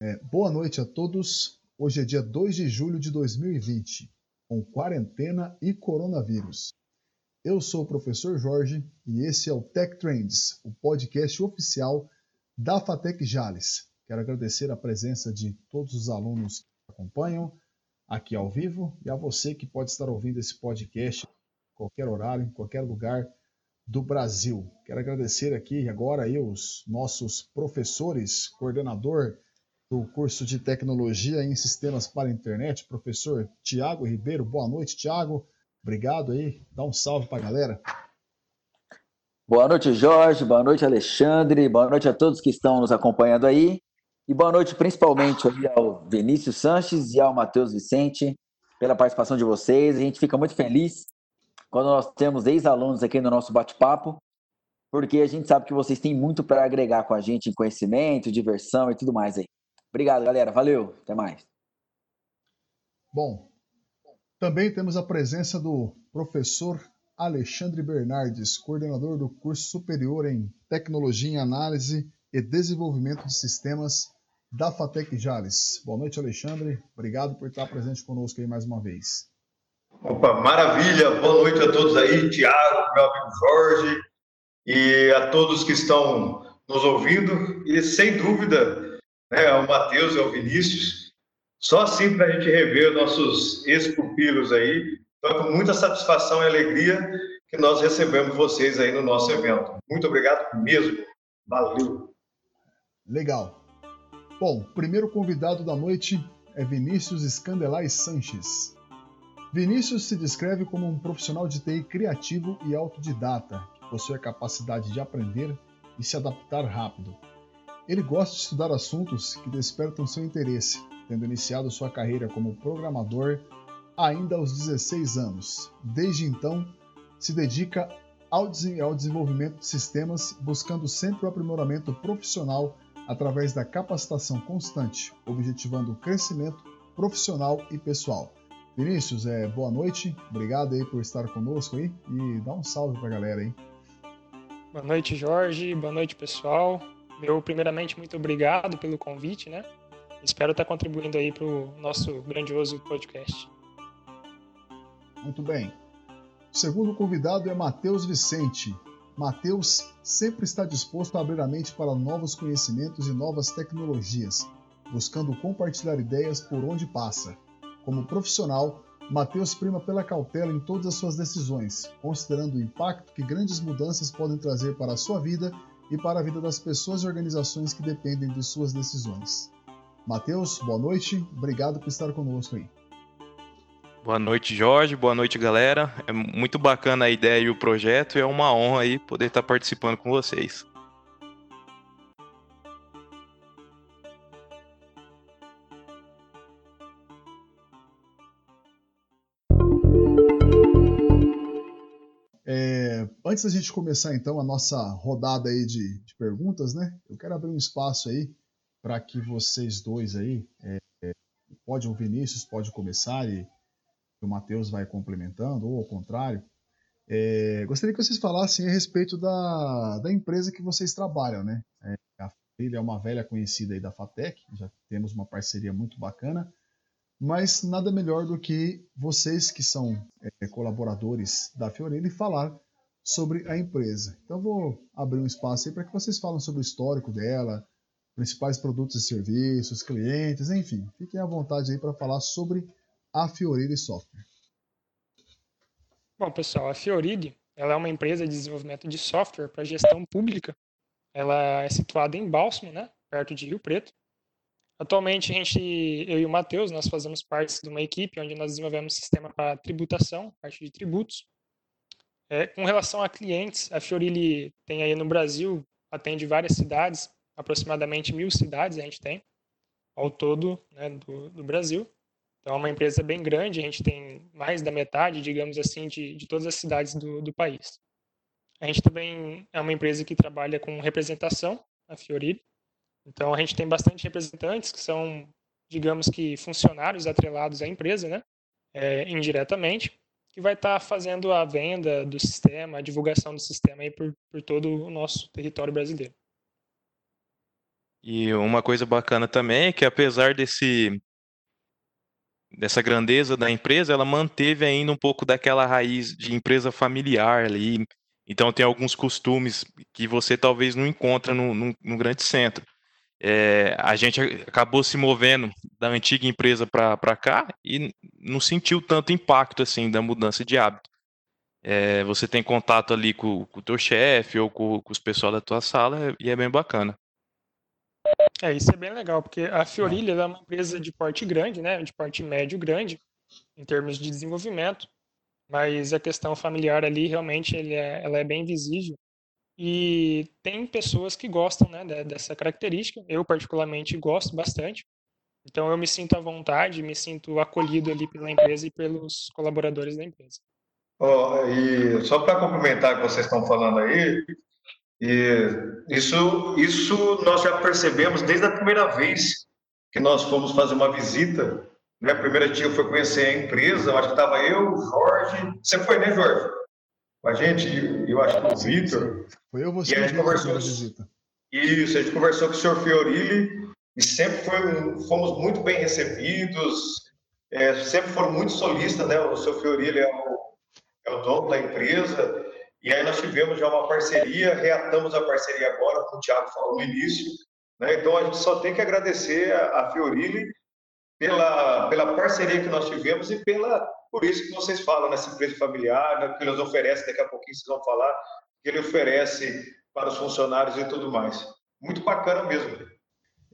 É, boa noite a todos. Hoje é dia 2 de julho de 2020, com quarentena e coronavírus. Eu sou o professor Jorge e esse é o Tech Trends, o podcast oficial da Fatec Jales. Quero agradecer a presença de todos os alunos que acompanham aqui ao vivo e a você que pode estar ouvindo esse podcast em qualquer horário, em qualquer lugar do Brasil. Quero agradecer aqui agora aí os nossos professores, coordenador do curso de Tecnologia em Sistemas para a Internet, professor Tiago Ribeiro. Boa noite, Tiago. Obrigado aí. Dá um salve para a galera. Boa noite, Jorge. Boa noite, Alexandre. Boa noite a todos que estão nos acompanhando aí. E boa noite principalmente ao Vinícius Sanches e ao Matheus Vicente pela participação de vocês. A gente fica muito feliz quando nós temos ex-alunos aqui no nosso bate-papo, porque a gente sabe que vocês têm muito para agregar com a gente em conhecimento, diversão e tudo mais aí. Obrigado, galera. Valeu. Até mais. Bom, também temos a presença do professor Alexandre Bernardes, coordenador do curso superior em Tecnologia em Análise e Desenvolvimento de Sistemas da FATEC Jales. Boa noite, Alexandre. Obrigado por estar presente conosco aí mais uma vez. Opa, maravilha. Boa noite a todos aí, Tiago, meu amigo Jorge, e a todos que estão nos ouvindo. E sem dúvida, né, ao Matheus e ao Vinícius. Só assim para a gente rever nossos ex-pupilos aí. Então, é com muita satisfação e alegria que nós recebemos vocês aí no nosso evento. Muito obrigado mesmo. Valeu. Legal. Bom, primeiro convidado da noite é Vinícius Scandelai Sanches. Vinícius se descreve como um profissional de TI criativo e autodidata, que possui a capacidade de aprender e se adaptar rápido. Ele gosta de estudar assuntos que despertam seu interesse, tendo iniciado sua carreira como programador ainda aos 16 anos. Desde então, se dedica ao, desenvolvimento de sistemas, buscando sempre o aprimoramento profissional através da capacitação constante, objetivando o crescimento profissional e pessoal. Vinícius, é, boa noite, obrigado aí por estar conosco aí e dá um salve para a galera aí. Boa noite, Jorge, boa noite, pessoal. Meu, primeiramente, muito obrigado pelo convite, né? Espero estar contribuindo aí para o nosso grandioso podcast. Muito bem. O segundo convidado é Matheus Vicente. Matheus sempre está disposto a abrir a mente para novos conhecimentos e novas tecnologias, buscando compartilhar ideias por onde passa. Como profissional, Matheus prima pela cautela em todas as suas decisões, considerando o impacto que grandes mudanças podem trazer para a sua vida e para a vida das pessoas e organizações que dependem de suas decisões. Matheus, boa noite, obrigado por estar conosco aí. Boa noite, Jorge. Boa noite, galera. É muito bacana a ideia e o projeto e é uma honra aí poder estar participando com vocês. Antes da gente começar então a nossa rodada aí de, de perguntas, né? Eu quero abrir um espaço aí para que vocês dois aí, é, é, pode o Vinícius pode começar e o Matheus vai complementando, ou ao contrário. É, gostaria que vocês falassem a respeito da, da empresa que vocês trabalham, né? É, a Filha é uma velha conhecida aí da Fatec, já temos uma parceria muito bacana, mas nada melhor do que vocês que são é, colaboradores da Fiorelli falar sobre a empresa. Então vou abrir um espaço aí para que vocês falem sobre o histórico dela, principais produtos e serviços, clientes, enfim, fiquem à vontade aí para falar sobre a Fioride Software. Bom, pessoal, a Fioride ela é uma empresa de desenvolvimento de software para gestão pública. Ela é situada em Bálsamo, né, perto de Rio Preto. Atualmente, a gente, eu e o Matheus, nós fazemos parte de uma equipe onde nós desenvolvemos um sistema para tributação, parte de tributos. É, com relação a clientes, a Fiorilli tem aí no Brasil, atende várias cidades, aproximadamente mil cidades a gente tem, ao todo né, do, do, Brasil. Então é uma empresa bem grande, a gente tem mais da metade, digamos assim, de, de todas as cidades do, do país. A gente também é uma empresa que trabalha com representação, a Fiorilli. Então a gente tem bastante representantes que são, digamos que, funcionários atrelados à empresa, né? é, indiretamente, que vai estar tá fazendo a venda do sistema, a divulgação do sistema aí por, por todo o nosso território brasileiro. E uma coisa bacana também é que apesar desse dessa grandeza da empresa, ela manteve ainda um pouco daquela raiz de empresa familiar ali. Então tem alguns costumes que você talvez não encontra no, no, no grande centro. É, a gente acabou se movendo da antiga empresa para cá e não sentiu tanto impacto assim da mudança de hábito. É, você tem contato ali com, o teu chefe ou com, com os pessoal da tua sala e é bem bacana. É, isso é bem legal, porque a Fiorilha é uma empresa de porte grande, né, de porte médio grande, em termos de desenvolvimento, mas a questão familiar ali realmente é, ela é bem visível e tem pessoas que gostam né, dessa característica. Eu, particularmente, gosto bastante. Então, eu me sinto à vontade, me sinto acolhido ali pela empresa e pelos colaboradores da empresa. Oh, e só para complementar o que vocês estão falando aí, e isso, isso nós já percebemos desde a primeira vez que nós fomos fazer uma visita. Né? A primeira tia foi conhecer a empresa, acho que estava eu, Jorge. Você foi, né, Jorge? Com a gente, eu acho que o Vitor. Foi eu, você, e a gente conversou. Visita. Isso, a gente conversou com o senhor Fiorilli e sempre foi, fomos muito bem recebidos, é, sempre foram muito solistas, né? O senhor Fiorilli é o, é o dono da empresa e aí nós tivemos já uma parceria, reatamos a parceria agora, como o Thiago falou no início. Né? Então a gente só tem que agradecer a, a Fiorilli pela, pela parceria que nós tivemos e pela por isso que vocês falam nessa empresa familiar, né, que eles oferecem, daqui a pouquinho vocês vão falar, que ele oferece para os funcionários e tudo mais. Muito bacana mesmo.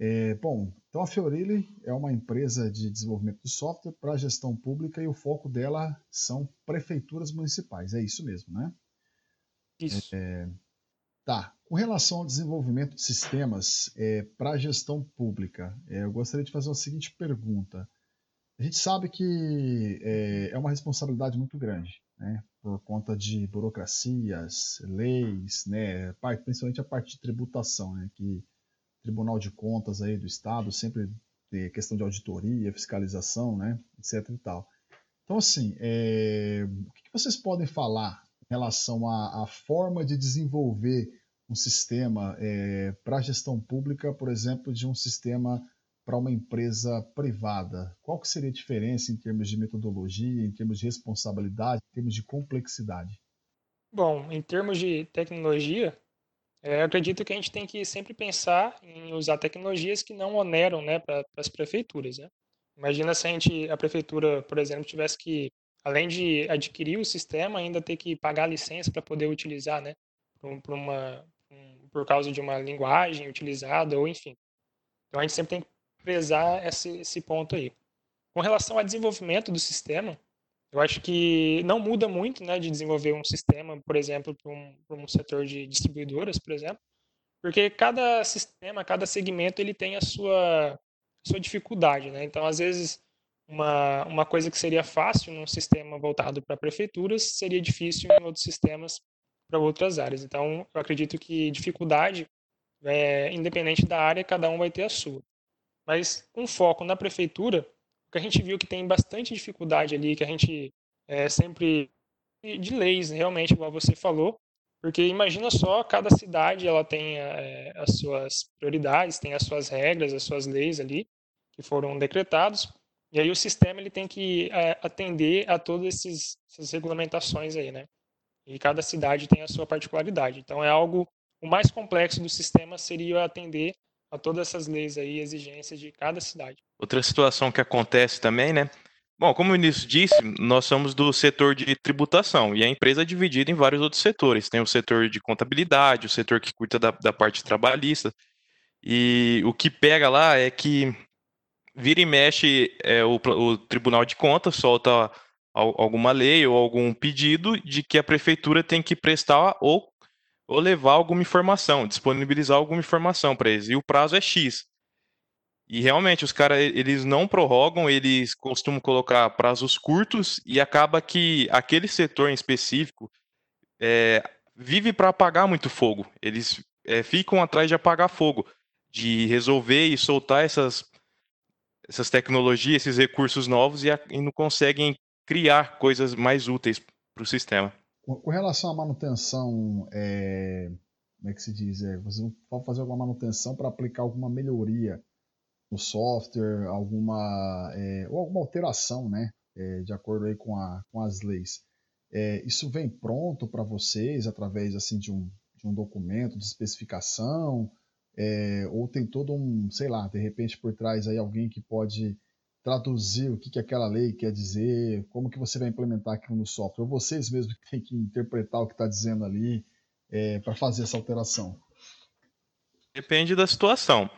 É, bom, então a Fiorilli é uma empresa de desenvolvimento de software para gestão pública e o foco dela são prefeituras municipais, é isso mesmo, né? Isso. É, tá. Com relação ao desenvolvimento de sistemas é, para a gestão pública, é, eu gostaria de fazer a seguinte pergunta. A gente sabe que é, é uma responsabilidade muito grande, né? por conta de burocracias, leis, né? principalmente a parte de tributação, né? que Tribunal de Contas aí do Estado sempre tem questão de auditoria, fiscalização, né? etc. E tal. Então, assim, é, o que vocês podem falar relação à, à forma de desenvolver um sistema é, para gestão pública, por exemplo, de um sistema para uma empresa privada? Qual que seria a diferença em termos de metodologia, em termos de responsabilidade, em termos de complexidade? Bom, em termos de tecnologia, é, acredito que a gente tem que sempre pensar em usar tecnologias que não oneram né, para as prefeituras. Né? Imagina se a, gente, a prefeitura, por exemplo, tivesse que além de adquirir o sistema, ainda ter que pagar a licença para poder utilizar, né? Por, uma, por causa de uma linguagem utilizada, ou enfim. Então a gente sempre tem que prezar esse, esse ponto aí. Com relação ao desenvolvimento do sistema, eu acho que não muda muito né, de desenvolver um sistema, por exemplo, para um, um setor de distribuidoras, por exemplo, porque cada sistema, cada segmento, ele tem a sua, sua dificuldade. Né? Então, às vezes, uma, uma coisa que seria fácil num sistema voltado para prefeituras seria difícil em outros sistemas para outras áreas. Então, eu acredito que dificuldade, é, independente da área, cada um vai ter a sua. Mas com foco na prefeitura, o que a gente viu que tem bastante dificuldade ali, que a gente é, sempre de leis, realmente, igual você falou, porque imagina só, cada cidade ela tem é, as suas prioridades, tem as suas regras, as suas leis ali que foram decretados. E aí o sistema ele tem que é, atender a todas esses, essas regulamentações aí, né? E cada cidade tem a sua particularidade. Então é algo o mais complexo do sistema seria atender a todas essas leis aí, exigências de cada cidade. Outra situação que acontece também, né? Bom, como o Vinícius disse, nós somos do setor de tributação e a empresa é dividida em vários outros setores. Tem o setor de contabilidade, o setor que cuida da, da parte trabalhista. E o que pega lá é que vira e mexe, é, o, o Tribunal de Contas solta alguma lei ou algum pedido de que a prefeitura tem que prestar ou, ou levar alguma informação, disponibilizar alguma informação para eles. E o prazo é X. E realmente os caras eles não prorrogam, eles costumam colocar prazos curtos e acaba que aquele setor em específico é, vive para apagar muito fogo. Eles é, ficam atrás de apagar fogo, de resolver e soltar essas essas tecnologias, esses recursos novos e, a, e não conseguem criar coisas mais úteis para o sistema. Com relação à manutenção, é, como é que se diz? É, você pode fazer alguma manutenção para aplicar alguma melhoria no software, alguma é, ou alguma alteração, né, é, de acordo aí com, a, com as leis. É, isso vem pronto para vocês através assim de um, de um documento de especificação, é, ou tem todo um, sei lá, de repente por trás aí alguém que pode traduzir o que, que aquela lei quer dizer, como que você vai implementar aquilo no software, ou vocês mesmos que têm que interpretar o que está dizendo ali é, para fazer essa alteração? Depende da situação.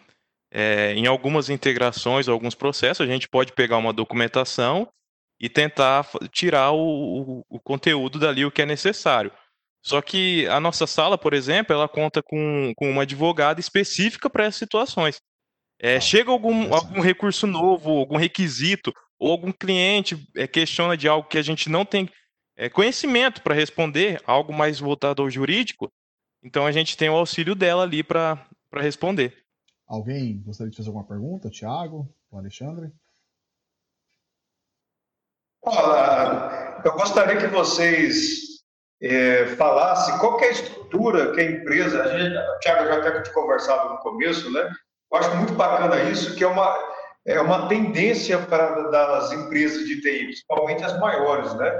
É, em algumas integrações, alguns processos, a gente pode pegar uma documentação e tentar tirar o, o, o, conteúdo dali, o que é necessário. Só que a nossa sala, por exemplo, ela conta com, com uma advogada específica para essas situações. É, ah, chega algum, algum recurso novo, algum requisito, ou algum cliente é, questiona de algo que a gente não tem é, conhecimento para responder, algo mais voltado ao jurídico, então a gente tem o auxílio dela ali para responder. Alguém gostaria de fazer alguma pergunta? Tiago? O Alexandre? Olá, eu gostaria que vocês é, falassem qual é a estrutura que a empresa, a gente, o Tiago já até te conversado no começo, né? Eu acho muito bacana isso, que é uma, é uma tendência para das empresas de TI, principalmente as maiores, né?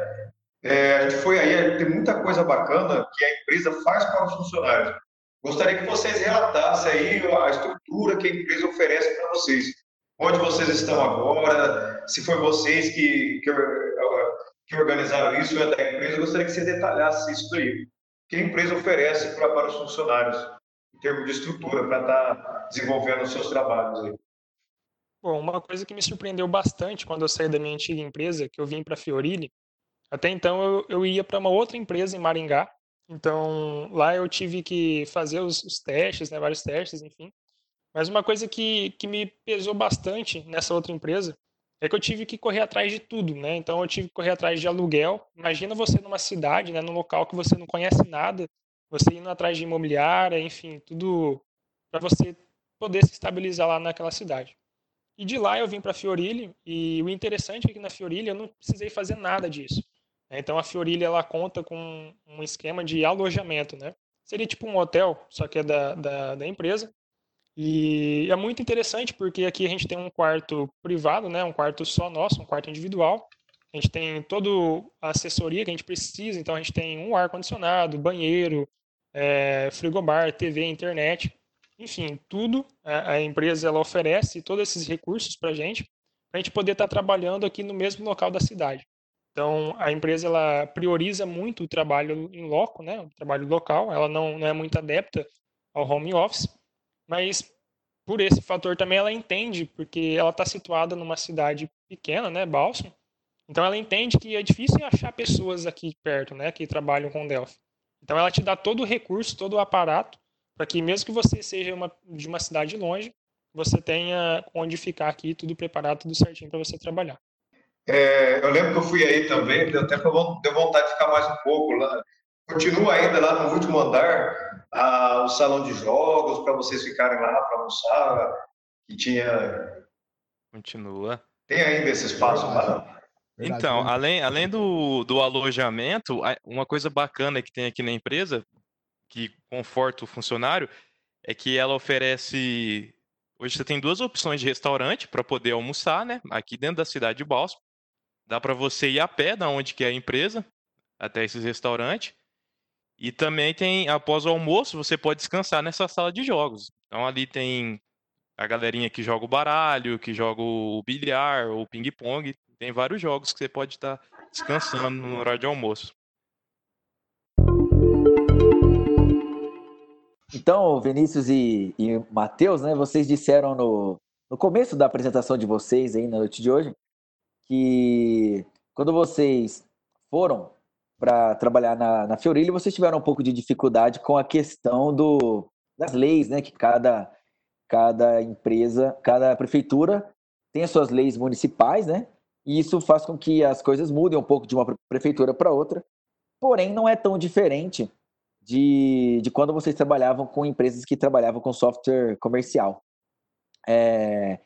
É, a gente foi aí, tem muita coisa bacana que a empresa faz para os funcionários. Gostaria que vocês relatassem aí a estrutura que a empresa oferece para vocês. Onde vocês estão agora, se foi vocês que, que, que organizaram isso, é da empresa, gostaria que você detalhasse isso daí. O que a empresa oferece para, para os funcionários? em termos de estrutura para estar tá desenvolvendo os seus trabalhos aí? Bom, uma coisa que me surpreendeu bastante quando eu saí da minha antiga empresa, que eu vim para a Fiorilli, até então eu, eu ia para uma outra empresa em Maringá, então lá eu tive que fazer os, os, testes, né, vários testes, enfim. Mas uma coisa que, que me pesou bastante nessa outra empresa é que eu tive que correr atrás de tudo, né? Então eu tive que correr atrás de aluguel. Imagina você numa cidade, né, num local que você não conhece nada, você indo atrás de imobiliária, enfim, tudo para você poder se estabilizar lá naquela cidade. E de lá eu vim para Fiorilha e o interessante é que na Fiorilha eu não precisei fazer nada disso. Então a Fiorilha ela conta com um esquema de alojamento, né? Seria tipo um hotel, só que é da, da, da empresa. E é muito interessante porque aqui a gente tem um quarto privado, né? Um quarto só nosso, um quarto individual. A gente tem toda a assessoria que a gente precisa, então a gente tem um ar-condicionado, banheiro, é, frigobar, TV, internet, enfim, tudo a, empresa ela oferece todos esses recursos para a gente, para a gente poder estar tá trabalhando aqui no mesmo local da cidade. Então, a empresa ela prioriza muito o trabalho em loco, né, o trabalho local, ela não, não é muito adepta ao home office, mas por esse fator também ela entende, porque ela está situada numa cidade pequena, né, Balsam, então ela entende que é difícil achar pessoas aqui perto, né, que trabalham com Delphi. Então ela te dá todo o recurso, todo o aparato, para que mesmo que você seja uma, de uma cidade longe, você tenha onde ficar aqui, tudo preparado, tudo certinho para você trabalhar. É, eu lembro que eu fui aí também, deu até deu vontade de ficar mais um pouco lá. Continua ainda lá no último andar a, o salão de jogos para vocês ficarem lá para almoçar, que tinha. Continua. Tem ainda esse espaço para então, né? além, além do, do alojamento, uma coisa bacana que tem aqui na empresa, que conforta o funcionário, é que ela oferece. Hoje você tem duas opções de restaurante para poder almoçar, né? Aqui dentro da cidade de Balsam. Dá para você ir a pé da onde que é a empresa, até esses restaurantes. E também tem, após o almoço, você pode descansar nessa sala de jogos. Então ali tem a galerinha que joga o baralho, que joga o bilhar, ou ping-pong. Tem vários jogos que você pode estar descansando no horário de almoço. Então, Vinícius e, e Matheus, né, vocês disseram no, no começo da apresentação de vocês aí na noite de hoje que quando vocês foram para trabalhar na, na Fiorilha, vocês tiveram um pouco de dificuldade com a questão do, das leis, né, que cada, cada empresa, cada prefeitura tem as suas leis municipais, né, e isso faz com que as coisas mudem um pouco de uma prefeitura para outra, porém não é tão diferente de, de quando vocês trabalhavam com empresas que trabalhavam com software comercial. É,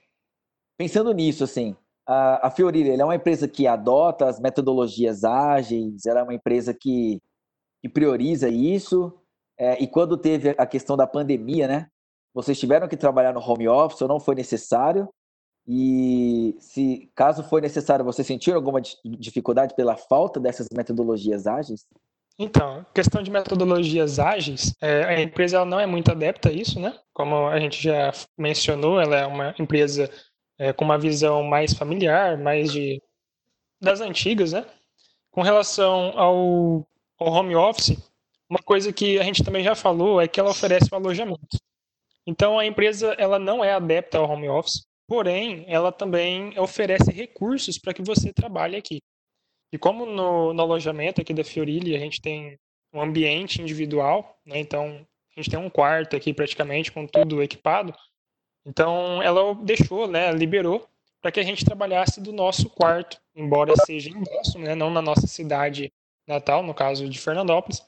pensando nisso, assim, a, a é uma empresa que adota as metodologias ágeis, ela é uma empresa que, que prioriza isso. É, e quando teve a questão da pandemia, né? Vocês tiveram que trabalhar no home office ou não foi necessário? E se caso foi necessário, você sentiu alguma dificuldade pela falta dessas metodologias ágeis? Então, questão de metodologias ágeis, é, a empresa não é muito adepta a isso, né? Como a gente já mencionou, ela é uma empresa é, com uma visão mais familiar, mais de das antigas, né? Com relação ao, ao home office, uma coisa que a gente também já falou é que ela oferece o alojamento. Então a empresa ela não é adepta ao home office, porém ela também oferece recursos para que você trabalhe aqui. E como no, no alojamento aqui da Fiorilli a gente tem um ambiente individual, né? então a gente tem um quarto aqui praticamente com tudo equipado, então ela deixou, né, liberou para que a gente trabalhasse do nosso quarto, embora seja em Boston, né, não na nossa cidade natal, no caso de Fernandópolis,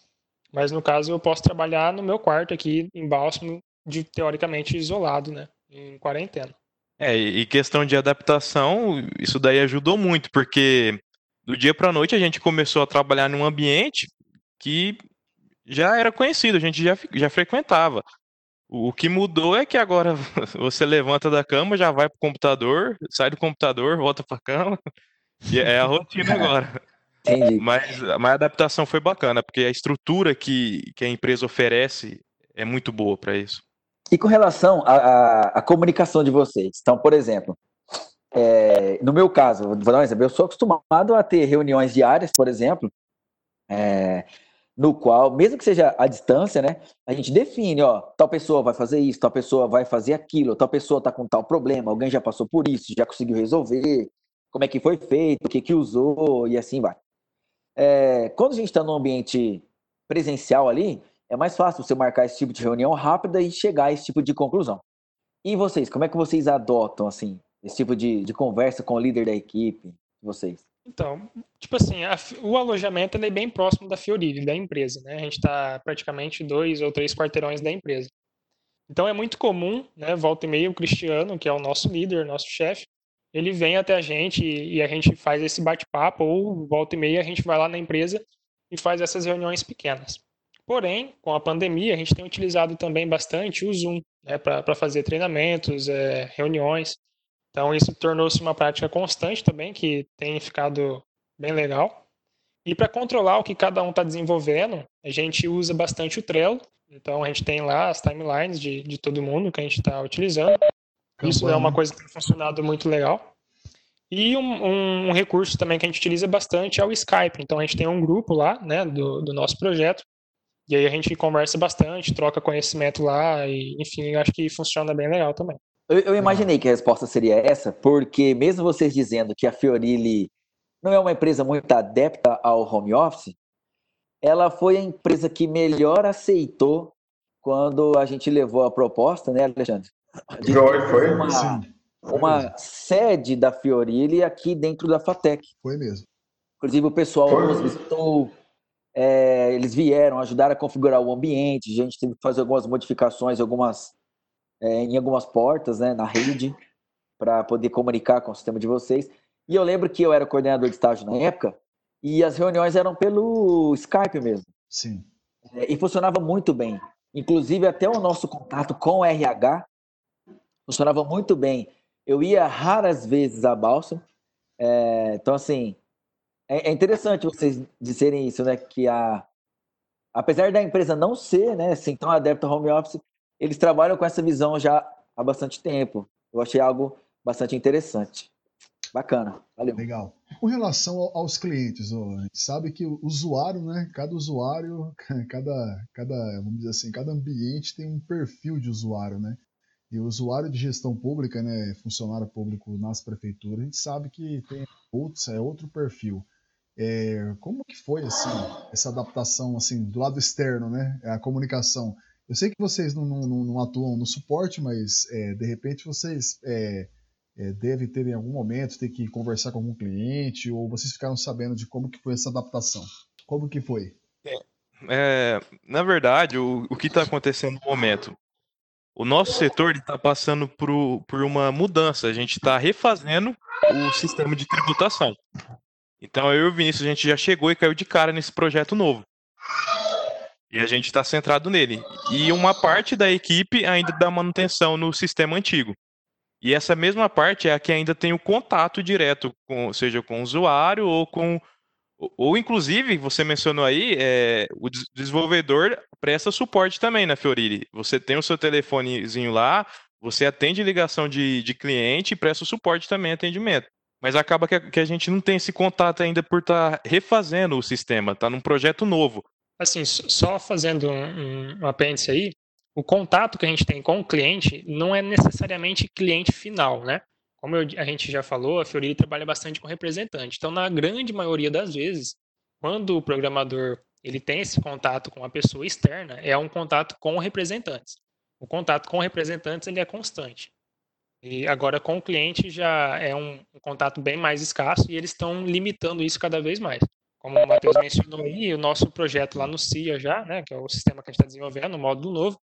mas no caso eu posso trabalhar no meu quarto aqui em Bálsamo, de teoricamente isolado, né, em quarentena. É, e questão de adaptação, isso daí ajudou muito, porque do dia para noite a gente começou a trabalhar num ambiente que já era conhecido, a gente já, já frequentava. O que mudou é que agora você levanta da cama, já vai pro computador, sai do computador, volta pra cama. E é a rotina agora. Entendi. Mas, mas a adaptação foi bacana, porque a estrutura que, que a empresa oferece é muito boa para isso. E com relação à, comunicação de vocês, então, por exemplo, é, no meu caso, vou dar um exemplo, eu sou acostumado a ter reuniões diárias, por exemplo, é, no qual, mesmo que seja à distância, né, a gente define, ó, tal pessoa vai fazer isso, tal pessoa vai fazer aquilo, tal pessoa está com tal problema, alguém já passou por isso, já conseguiu resolver, como é que foi feito, o que que usou e assim vai. É, quando a gente está num ambiente presencial ali, é mais fácil você marcar esse tipo de reunião rápida e chegar a esse tipo de conclusão. E vocês, como é que vocês adotam assim esse tipo de, de conversa com o líder da equipe, vocês? Então, tipo assim, a, o alojamento é bem próximo da Fiorili, da empresa, né? A gente está praticamente dois ou três quarteirões da empresa. Então é muito comum, né? Volta e meia o Cristiano, que é o nosso líder, nosso chefe, ele vem até a gente e, e a gente faz esse bate-papo, ou volta e meia a gente vai lá na empresa e faz essas reuniões pequenas. Porém, com a pandemia, a gente tem utilizado também bastante o Zoom né, para fazer treinamentos, é, reuniões. Então, isso tornou-se uma prática constante também, que tem ficado bem legal. E para controlar o que cada um está desenvolvendo, a gente usa bastante o Trello. Então, a gente tem lá as timelines de, de todo mundo que a gente está utilizando. Isso é uma coisa que tem funcionado muito legal. E um, um, recurso também que a gente utiliza bastante é o Skype. Então, a gente tem um grupo lá né, do, do nosso projeto. E aí a gente conversa bastante, troca conhecimento lá. E, enfim, acho que funciona bem legal também. Eu, eu, imaginei que a resposta seria essa, porque mesmo vocês dizendo que a Fiorilli não é uma empresa muito adepta ao home office, ela foi a empresa que melhor aceitou quando a gente levou a proposta, né, Alexandre? Foi, foi. Uma, Sim, uma sede da Fiorilli aqui dentro da Fatec. Foi mesmo. Inclusive o pessoal foi. nos visitou, é, eles vieram, ajudaram a configurar o ambiente, a gente teve que fazer algumas modificações, algumas é, em algumas portas, né, na rede, para poder comunicar com o sistema de vocês. E eu lembro que eu era coordenador de estágio na época e as reuniões eram pelo Skype mesmo. Sim. É, e funcionava muito bem. Inclusive, até o nosso contato com o RH funcionava muito bem. Eu ia raras vezes à Balsa. É, então, assim, é, é, interessante vocês dizerem isso, né? Que a, apesar da empresa não ser né, assim, tão adepta ao home office, eles trabalham com essa visão já há bastante tempo. Eu achei algo bastante interessante. Bacana, valeu. Legal. Com relação aos clientes, a gente sabe que o usuário, né? Cada usuário, cada, cada, vamos dizer assim, cada ambiente tem um perfil de usuário, né? E o usuário de gestão pública, né, funcionário público nas prefeituras, a gente sabe que tem outros, é outro perfil. É, como que foi assim essa adaptação assim do lado externo, né? A comunicação eu sei que vocês não, não, não atuam no suporte, mas é, de repente vocês é, é, devem ter em algum momento ter que conversar com algum cliente ou vocês ficaram sabendo de como que foi essa adaptação. Como que foi? É, na verdade, o, o que está acontecendo no momento? o nosso setor está passando por, por uma mudança. A gente está refazendo o sistema de tributação. Então, eu e o Vinícius, a gente já chegou e caiu de cara nesse projeto novo. E a gente está centrado nele. E uma parte da equipe ainda dá manutenção no sistema antigo. E essa mesma parte é a que ainda tem o contato direto, com, seja com o usuário ou com. Ou, inclusive, você mencionou aí, é, o desenvolvedor presta suporte também na Fiorili. Você tem o seu telefonezinho lá, você atende ligação de, de cliente e presta suporte também, atendimento. Mas acaba que a, que a gente não tem esse contato ainda por estar tá refazendo o sistema, está num projeto novo. Assim, só fazendo um, um apêndice aí, o contato que a gente tem com o cliente não é necessariamente cliente final, né? Como eu, a gente já falou, a Fiorili trabalha bastante com representante. Então, na grande maioria das vezes, quando o programador ele tem esse contato com a pessoa externa, é um contato com representantes. O contato com representantes ele é constante. E agora com o cliente já é um, um contato bem mais escasso e eles estão limitando isso cada vez mais. Como o Matheus mencionou aí, o nosso projeto lá no CIA já, né, que é o sistema que a gente está desenvolvendo, o módulo novo,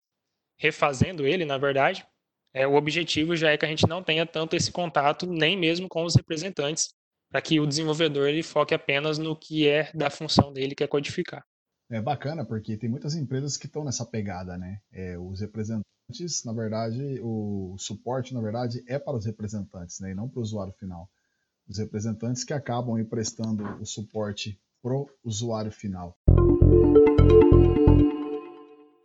refazendo ele, na verdade, é, o objetivo já é que a gente não tenha tanto esse contato, nem mesmo com os representantes, para que o desenvolvedor ele foque apenas no que é da função dele, que é codificar. É bacana, porque tem muitas empresas que estão nessa pegada, né? É, os representantes, na verdade, o suporte, na verdade, é para os representantes, né? E não para o usuário final. Os representantes que acabam aí prestando o suporte pro usuário final.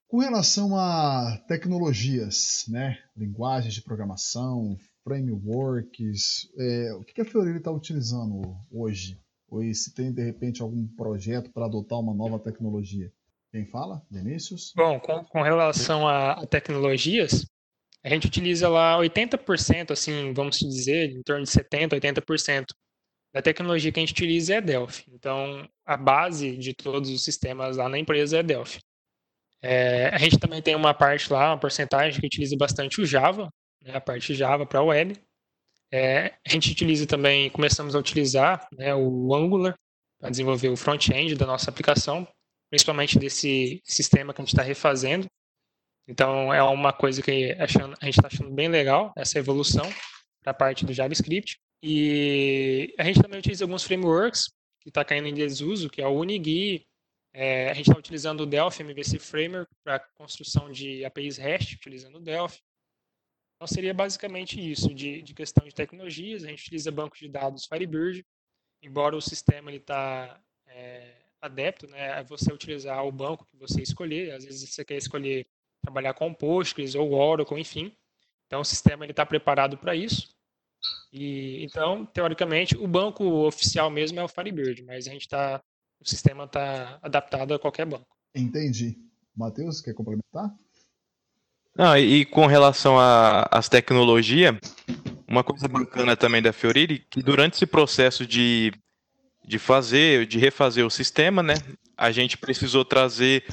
Com relação a tecnologias, né? Linguagens de programação, frameworks, é, o que a Fiorelli está utilizando hoje ou se tem, de repente, algum projeto para adotar uma nova tecnologia? Quem fala? Vinícius? Bom, com, com relação a, a, tecnologias, a gente utiliza lá 80%, assim, vamos dizer, em torno de 70%, 80% da tecnologia que a gente utiliza é Delphi. Então, a base de todos os sistemas lá na empresa é Delphi. É, a gente também tem uma parte lá, uma porcentagem que utiliza bastante o Java, né, a parte Java para a web. É, a gente utiliza também, começamos a utilizar né, o Angular para desenvolver o front-end da nossa aplicação, principalmente desse sistema que a gente está refazendo. Então, é uma coisa que a gente está achando bem legal, essa evolução para a parte do JavaScript. E a gente também utiliza alguns frameworks que está caindo em desuso, que é o Unigui. É, a gente está utilizando o Delphi MVC Framework para construção de APIs REST, utilizando o Delphi. Então, seria basicamente isso, de, de questão de tecnologias. A gente utiliza banco de dados Firebird, embora o sistema está é, adepto né, a você utilizar o banco que você escolher. Às vezes você quer escolher trabalhar com Postgres ou Oracle, enfim. Então, o sistema está preparado para isso. E, então, teoricamente, o banco oficial mesmo é o Firebird, mas a gente está, o sistema está adaptado a qualquer banco. Entendi. Matheus, quer complementar? Não, e, com relação às tecnologias, uma coisa bacana também da Fioriri, que durante esse processo de, de fazer, de refazer o sistema, né, a gente precisou trazer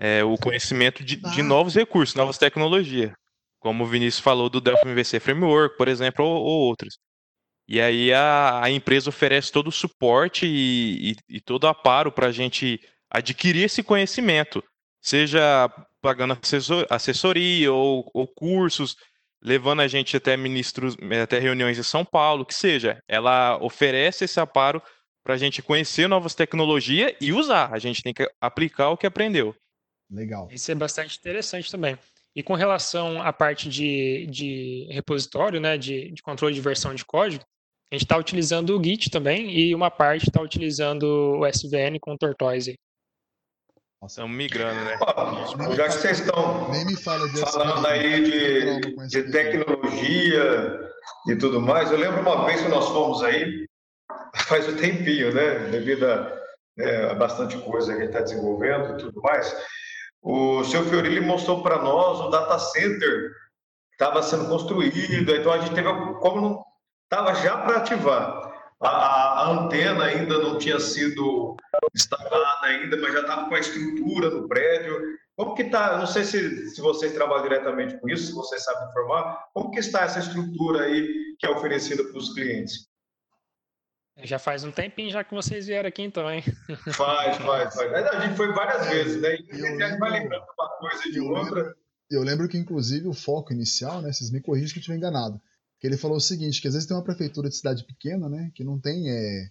é, o conhecimento de, de, novos recursos, novas tecnologias, como o Vinícius falou do Delphi MVC Framework, por exemplo, ou, ou outros. E aí a, a, empresa oferece todo o suporte e, e, e todo o aparo para a gente adquirir esse conhecimento, seja pagando assessoria ou, ou cursos, levando a gente até ministros, até reuniões em São Paulo, que seja. Ela oferece esse aparo para a gente conhecer novas tecnologias e usar. A gente tem que aplicar o que aprendeu. Legal. Isso é bastante interessante também. E com relação à parte de, de repositório, né, de, de controle de versão de código, a gente está utilizando o Git também e uma parte está utilizando o SVN com o Tortoise. Estamos migrando, né? já que vocês estão falando aí de, de tecnologia e tudo mais, eu lembro uma vez que nós fomos aí, faz um tempinho, né? Devido a, né, a bastante coisa que a gente está desenvolvendo e tudo mais. O seu Fiorilli mostrou para nós o data center que estava sendo construído, então a gente teve como não estava já para ativar. A, a, antena ainda não tinha sido instalada ainda, mas já estava com a estrutura no prédio. Como que está? Não sei se, se vocês trabalham diretamente com isso, se vocês sabem informar. Como que está essa estrutura aí que é oferecida para os clientes? Já faz um tempinho já que vocês vieram aqui então, hein? Faz, faz, faz. A gente foi várias vezes, né? E a gente vai lembrando uma coisa de outra. Eu lembro que, inclusive, o foco inicial, né? Vocês me corrigem se eu estiver enganado. Que ele falou o seguinte, que às vezes tem uma prefeitura de cidade pequena, né? Que não tem é,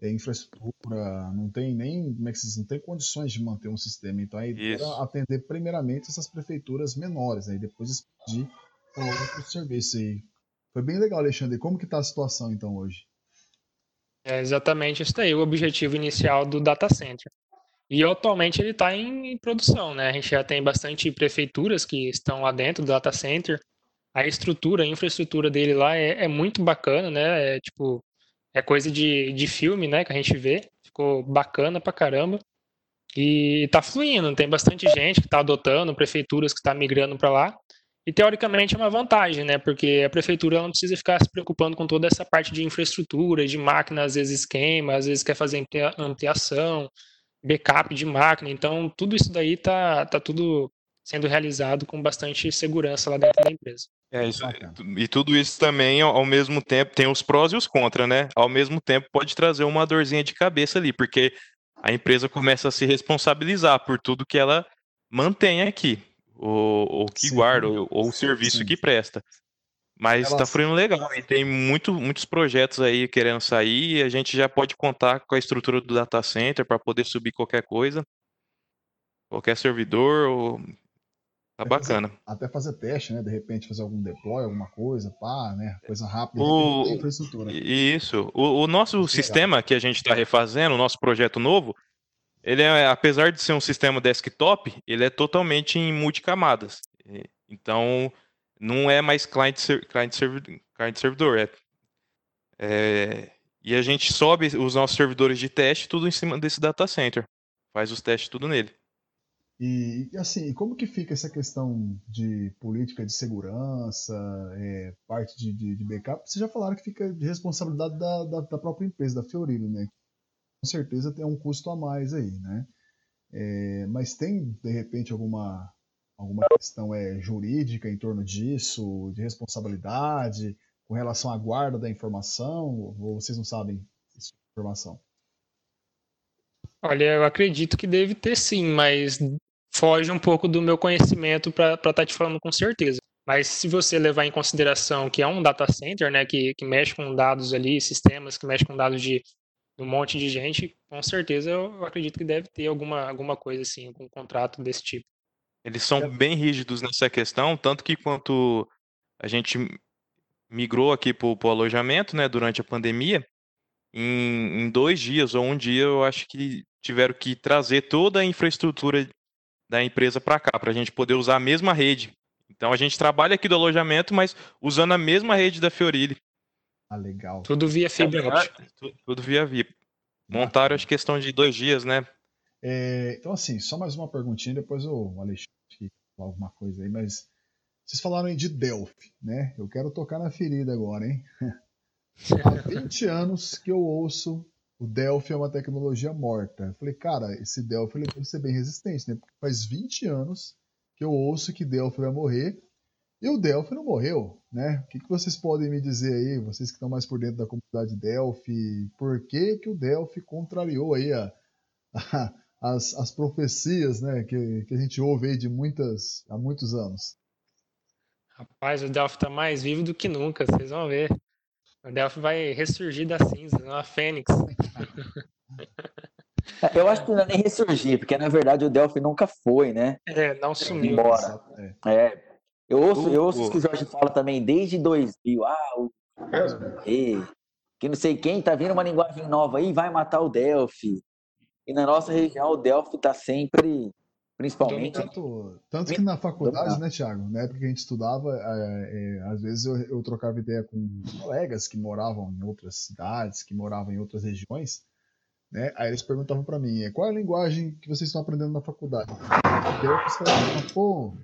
é, infraestrutura, não tem nem, como é que se diz, não tem condições de manter um sistema. Então aí era atender primeiramente essas prefeituras menores, aí depois expandir para outros serviços aí. Foi bem legal, Alexandre. Como que está a situação então hoje? É exatamente isso daí, o objetivo inicial do data center. E atualmente ele está em, em, produção, né? A gente já tem bastante prefeituras que estão lá dentro do data center. A estrutura, a infraestrutura dele lá é, é muito bacana, né? É tipo, é coisa de, de filme, né? Que a gente vê. Ficou bacana pra caramba. E tá fluindo, tem bastante gente que está adotando, prefeituras que está migrando para lá. E teoricamente é uma vantagem, né? Porque a prefeitura não precisa ficar se preocupando com toda essa parte de infraestrutura, de máquina, às vezes queima, às vezes quer fazer ampliação, backup de máquina. Então, tudo isso daí tá, tá tudo sendo realizado com bastante segurança lá dentro da empresa. É isso, e tudo isso também, ao mesmo tempo, tem os prós e os contras, né? Ao mesmo tempo, pode trazer uma dorzinha de cabeça ali, porque a empresa começa a se responsabilizar por tudo que ela mantém aqui ou, ou que sim, guarda, ou, ou o serviço sim. que presta. Mas está fluindo legal e tem muito, muitos projetos aí querendo sair e a gente já pode contar com a estrutura do data center para poder subir qualquer coisa, qualquer servidor. Ou... Tá até bacana. Fazer, até fazer teste, né? De repente fazer algum deploy, alguma coisa, pá, né? Coisa rápida. O... Infraestrutura. Isso. O, o nosso sistema que a gente está refazendo, o nosso projeto novo, ele é, apesar de ser um sistema desktop, ele é totalmente em multicamadas. Então, não é mais client, client, servidor, client servidor. É, é, e a gente sobe os nossos servidores de teste tudo em cima desse data center. Faz os testes tudo nele. E, assim, como que fica essa questão de política de segurança, é, parte de, de, de, backup? Vocês já falaram que fica de responsabilidade da, da, da própria empresa, da Fiorino, né? Com certeza tem um custo a mais aí, né? É, mas tem, de repente, alguma, alguma questão é, jurídica em torno disso, de responsabilidade, com relação à guarda da informação, ou vocês não sabem essa informação? Olha, eu acredito que deve ter sim, mas foge um pouco do meu conhecimento para estar tá te falando com certeza. Mas se você levar em consideração que é um data center, né, que, que mexe com dados ali, sistemas que mexe com dados de um monte de gente, com certeza eu acredito que deve ter alguma, alguma coisa assim, algum contrato desse tipo. Eles são bem rígidos nessa questão, tanto que quanto a gente migrou aqui para o alojamento, né, durante a pandemia, em, em, dois dias ou um dia eu acho que tiveram que trazer toda a infraestrutura da empresa para cá, para a gente poder usar a mesma rede. Então a gente trabalha aqui do alojamento, mas usando a mesma rede da Fiorili. Ah, legal. Tudo via fibra óptica. Tudo, tudo via VIP. Montaram, acho questão de dois dias, né? É, então, assim, só mais uma perguntinha, depois o Alexandre falar alguma coisa aí, mas vocês falaram aí de Delphi, né? Eu quero tocar na ferida agora, hein? Há 20 anos que eu ouço o Delphi é uma tecnologia morta. Eu falei, cara, esse Delphi ele deve ser bem resistente, né? Porque faz 20 anos que eu ouço que Delphi vai morrer e o Delphi não morreu, né? O que, que vocês podem me dizer aí, vocês que estão mais por dentro da comunidade Delphi, por que, que o Delphi contrariou aí a, a, as, as profecias, né, que, que a gente ouve aí de muitas, há muitos anos? Rapaz, o Delphi está mais vivo do que nunca, vocês vão ver. O Delphi vai ressurgir da cinza, uma fênix. Eu acho que não é nem ressurgir, porque na verdade o Delphi nunca foi, né? É, não sumiu. Embora. É. é eu ouço, eu ouço o que o Jorge fala também desde 2000. Ah, o e, que não sei quem tá vindo uma linguagem nova aí, vai matar o Delphi. E na nossa região o Delphi tá sempre, principalmente. Tanto, tanto que na faculdade, né, Thiago? Na época que a gente estudava, é, é, às vezes eu, eu trocava ideia com colegas que moravam em outras cidades, que moravam em outras regiões. Né? Aí eles perguntavam para mim, qual é a linguagem que vocês estão aprendendo na faculdade? Delphi, pô,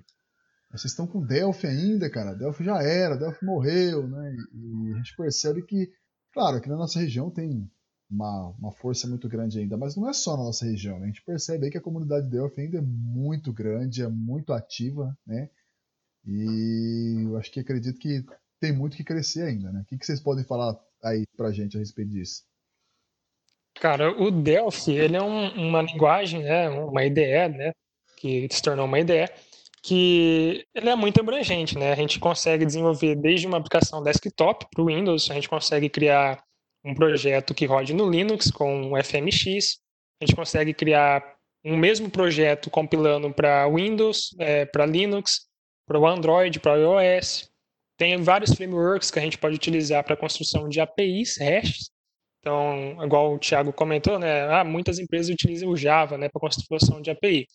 vocês estão com Delphi ainda, cara. Delphi já era, Delphi morreu, né? E, a gente percebe que, claro, aqui na nossa região tem uma, uma força muito grande ainda, mas não é só na nossa região, né? A gente percebe aí que a comunidade Delphi ainda é muito grande, é muito ativa, né? E eu acho que acredito que tem muito que crescer ainda, né? O que, que vocês podem falar aí pra gente a respeito disso? Cara, o Delphi, ele é um, uma linguagem, né, uma IDE, né, que se tornou uma IDE, que ele é muito abrangente, né? A gente consegue desenvolver desde uma aplicação desktop para o Windows, a gente consegue criar um projeto que rode no Linux com o FMX, a gente consegue criar um mesmo projeto compilando para Windows, é, para Linux, para o Android, para o iOS. Tem vários frameworks que a gente pode utilizar para construção de APIs, hashes. Então, igual o Thiago comentou, né, ah, muitas empresas utilizam o Java né, para construção de API.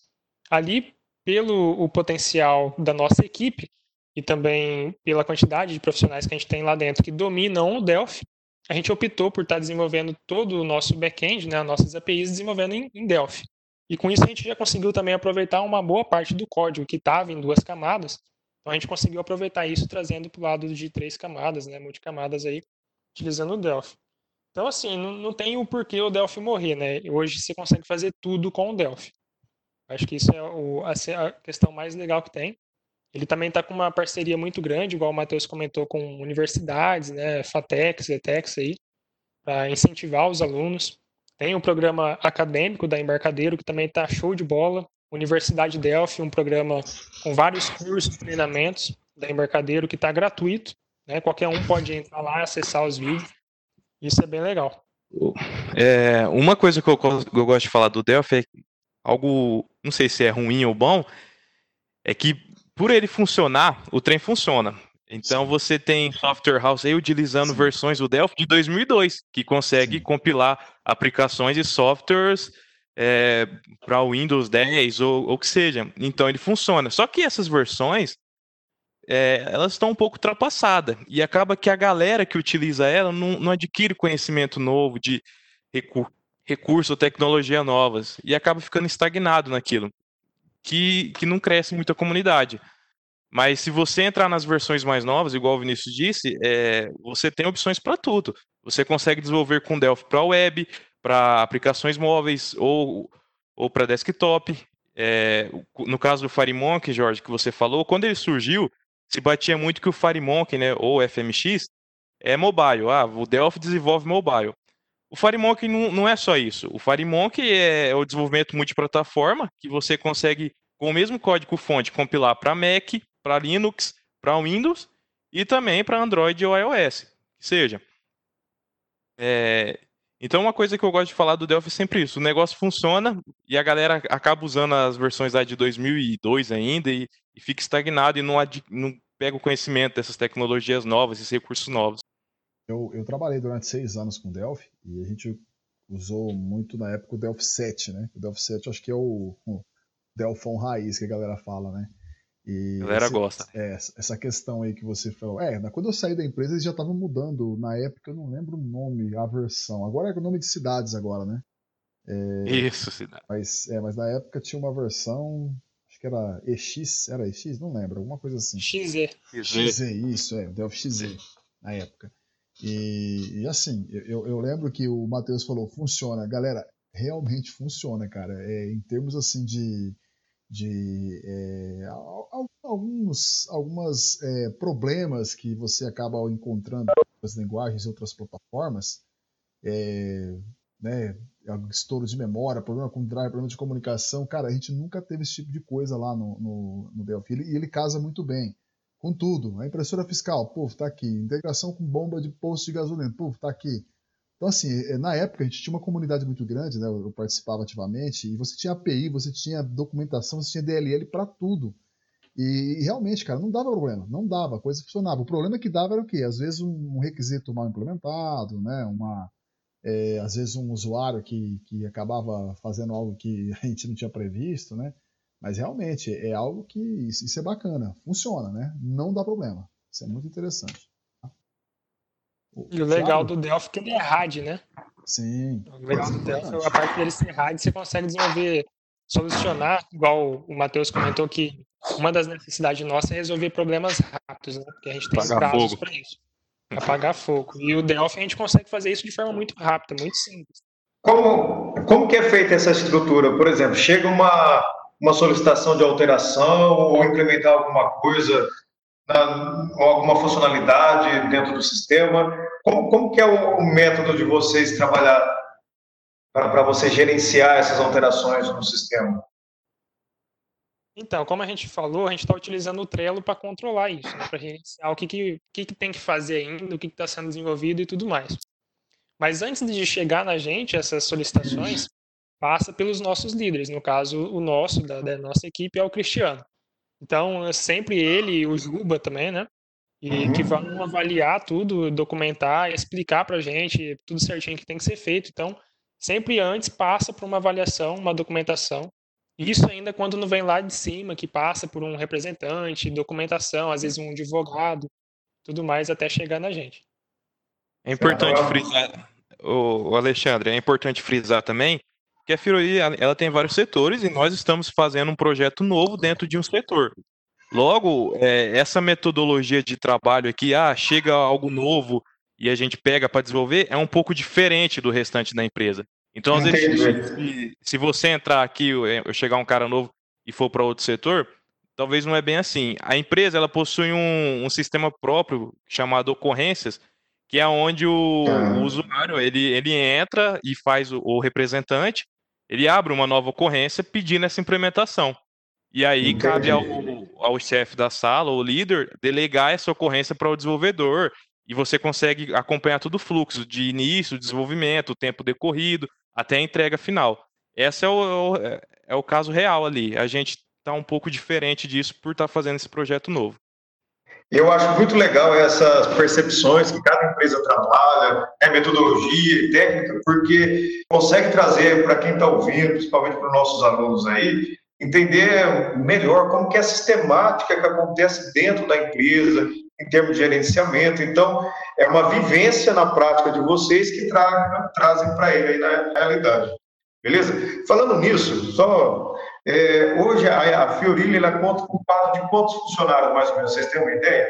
Ali, pelo o potencial da nossa equipe e também pela quantidade de profissionais que a gente tem lá dentro que dominam o Delphi, a gente optou por estar desenvolvendo todo o nosso back-end, né, nossas APIs, desenvolvendo em, em Delphi. E com isso a gente já conseguiu também aproveitar uma boa parte do código que estava em duas camadas. Então a gente conseguiu aproveitar isso trazendo para o lado de três camadas, né, multicamadas aí, utilizando o Delphi. Então assim, não, não tem o porquê o Delphi morrer, né? Hoje você consegue fazer tudo com o Delphi. Acho que isso é o, a questão mais legal que tem. Ele também está com uma parceria muito grande, igual o Matheus comentou, com universidades, né, FATEX, ETEX aí, para incentivar os alunos. Tem o programa acadêmico da Embarcadeiro, que também está show de bola. Universidade Delphi, um programa com vários cursos, treinamentos da Embarcadeiro, que está gratuito. Né? Qualquer um pode entrar lá, acessar os vídeos. Isso é bem legal. É, uma coisa que eu, eu gosto de falar do Delphi é algo, não sei se é ruim ou bom, é que por ele funcionar, o trem funciona. Então Sim. você tem software house aí utilizando Sim. versões do Delphi de 2002, que consegue Sim. compilar aplicações e softwares é, para Windows 10 ou o que seja. Então ele funciona. Só que essas versões, é, elas estão um pouco ultrapassadas. E acaba que a galera que utiliza ela não, não adquire conhecimento novo de recurso recurso ou tecnologia novas e acaba ficando estagnado naquilo, que, que não cresce muito a comunidade. Mas se você entrar nas versões mais novas, igual o Vinícius disse, é, você tem opções para tudo. Você consegue desenvolver com Delphi para web, para aplicações móveis ou, ou para desktop. É, no caso do FireMonkey, Jorge, que você falou, quando ele surgiu, se batia muito que o FireMonkey, né, ou FMX, é mobile. Ah, o Delphi desenvolve mobile. O FireMonkey não, não é só isso. O FireMonkey é, é o desenvolvimento multiplataforma, que você consegue, com o mesmo código-fonte, compilar para Mac, para Linux, para Windows e também para Android ou iOS. Seja. É, então, uma coisa que eu gosto de falar do Delphi é sempre isso: o negócio funciona e a galera acaba usando as versões lá de 2002 ainda e, e fica estagnado e não, não pega o conhecimento dessas tecnologias novas, esses recursos novos. Eu, eu trabalhei durante seis anos com Delphi e a gente usou muito na época o Delphi 7, né? O Delphi 7 acho que é o, o Delphon raiz que a galera fala, né? E a galera esse, gosta. É, essa questão aí que você falou. É, quando eu saí da empresa eles já estavam mudando. Na época eu não lembro o nome, a versão. Agora é o nome de cidades agora, né? É, Isso, cidade. Mas, é, mas na época tinha uma versão. Acho que era EX. Era EX? Não lembro, alguma coisa assim. XZ. XZ, isso, é. Delphi XZ. Na época. E, e assim, eu, eu lembro que o Matheus falou, funciona. Galera, realmente funciona, cara. É, em termos assim de, de é, alguns algumas é, problemas que você acaba encontrando nas linguagens e outras plataformas, é, né, estouro de memória, problema com drive, problema de comunicação, cara, a gente nunca teve esse tipo de coisa lá no, no, no Delphi. E ele casa muito bem com tudo. A impressora fiscal, puf, tá aqui. Integração com bomba de posto de gasolina, puf, tá aqui. Então, assim, é, na época a gente tinha uma comunidade muito grande, né? Eu participava ativamente, e você tinha API, você tinha documentação, você tinha DLL para tudo. E, realmente, cara, não dava problema, não dava, a coisa funcionava. O problema que dava era o quê? Às vezes um requisito mal implementado, né? Uma, é, às vezes um usuário que, que acabava fazendo algo que a gente não tinha previsto, né? Mas realmente é algo que isso é bacana, funciona, né? Não dá problema. Isso é muito interessante. O e o legal do Delphi é que ele é RAD, né? Sim. O legal do Delphi, a parte dele ser RAD, você consegue desenvolver, solucionar, igual o Matheus comentou que uma das necessidades nossas é resolver problemas rápidos, né? Porque a gente tem Apagar prazos para isso. Apagar fogo. E o Delphi a gente consegue fazer isso de forma muito rápida, muito simples. Como, como que é feita essa estrutura? Por exemplo, chega uma uma solicitação de alteração ou implementar alguma coisa, alguma funcionalidade dentro do sistema? Como, como que é o, o método de vocês trabalhar para você gerenciar essas alterações no sistema? Então, como a gente falou, a gente está utilizando o Trello para controlar isso, né? para gerenciar o que, que, que, que tem que fazer ainda, o que está sendo desenvolvido e tudo mais. Mas antes de chegar na gente, essas solicitações passa pelos nossos líderes. No caso, o nosso, da, da nossa equipe, é o Cristiano. Então, é sempre ele e o Juba também, né? E uhum. que vão avaliar tudo, documentar, explicar para a gente tudo certinho que tem que ser feito. Então, sempre antes passa por uma avaliação, uma documentação. Isso ainda quando não vem lá de cima, que passa por um representante, documentação, às vezes um advogado, tudo mais até chegar na gente. É importante frisar, o Alexandre, é importante frisar também que a Firoli ela tem vários setores e nós estamos fazendo um projeto novo dentro de um setor. Logo, é, essa metodologia de trabalho aqui, ah, chega algo novo e a gente pega para desenvolver, é um pouco diferente do restante da empresa. Então, às vezes, se, se, você entrar aqui, eu chegar um cara novo e for para outro setor, talvez não é bem assim. A empresa ela possui um, um sistema próprio chamado ocorrências, que é onde o, tá. o usuário ele, ele entra e faz o, o, representante, ele abre uma nova ocorrência pedindo essa implementação. E aí Entendi. cabe ao, ao chefe da sala, ou líder, delegar essa ocorrência para o desenvolvedor e você consegue acompanhar todo o fluxo de início, desenvolvimento, o tempo decorrido, até a entrega final. Esse é o, é, é o caso real ali. A gente está um pouco diferente disso por estar tá fazendo esse projeto novo. Eu acho muito legal essas percepções que cada empresa trabalha, é metodologia técnica, porque consegue trazer para quem está ouvindo, principalmente para os nossos alunos aí, entender melhor como que é a sistemática que acontece dentro da empresa, em termos de gerenciamento. Então, é uma vivência na prática de vocês que tra trazem para ele aí na realidade. Beleza? Falando nisso, só é, hoje a, a Fiorilha ela conta com quadro de quantos funcionários, mais ou menos? Vocês têm uma ideia?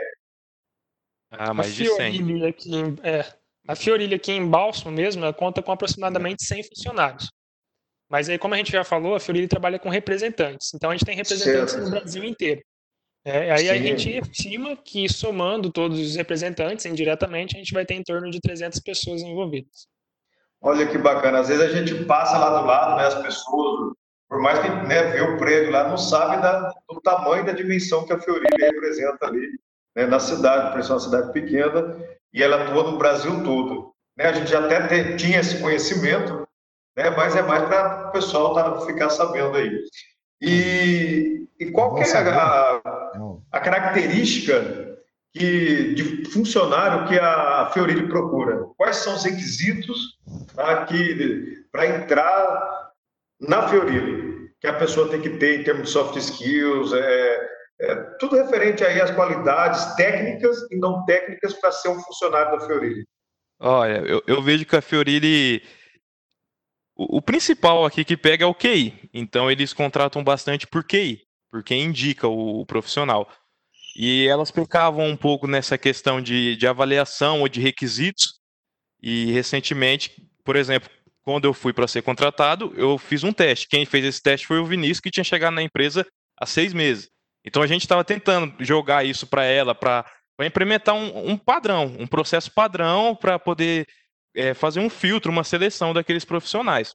Ah, mais de 100. Aqui, é, a Fiorilha aqui em Bálsamo mesmo, ela conta com aproximadamente 100 funcionários. Mas aí, como a gente já falou, a Fiorilha trabalha com representantes. Então, a gente tem representantes certo. no Brasil inteiro. É, aí Sim. a gente estima que, somando todos os representantes indiretamente, a gente vai ter em torno de 300 pessoas envolvidas. Olha que bacana. Às vezes a gente passa lá do lado, né, as pessoas, por mais que né, vê o prédio lá, não sabe da, do tamanho da dimensão que a Fiorilha representa ali né, na cidade, por isso é uma cidade pequena, e ela atua no Brasil todo. Né, a gente já até te, tinha esse conhecimento, né, mas é mais para o pessoal tá, ficar sabendo aí. E, e qual é a, a, característica que, de funcionário que a Fiorilha procura? Quais são os requisitos tá, para entrar na Fiorino, que a pessoa tem que ter em termos de soft skills, é, é tudo referente aí às qualidades técnicas e não técnicas para ser um funcionário da Fiorili. Olha, eu, eu vejo que a Fiorili o, o, principal aqui que pega é o QI. Então eles contratam bastante por QI, porque indica o, o profissional. E elas pecavam um pouco nessa questão de, de avaliação ou de requisitos. E recentemente, por exemplo, quando eu fui para ser contratado, eu fiz um teste. Quem fez esse teste foi o Vinícius, que tinha chegado na empresa há seis meses. Então a gente estava tentando jogar isso para ela, para implementar um, um, padrão, um processo padrão para poder é, fazer um filtro, uma seleção daqueles profissionais.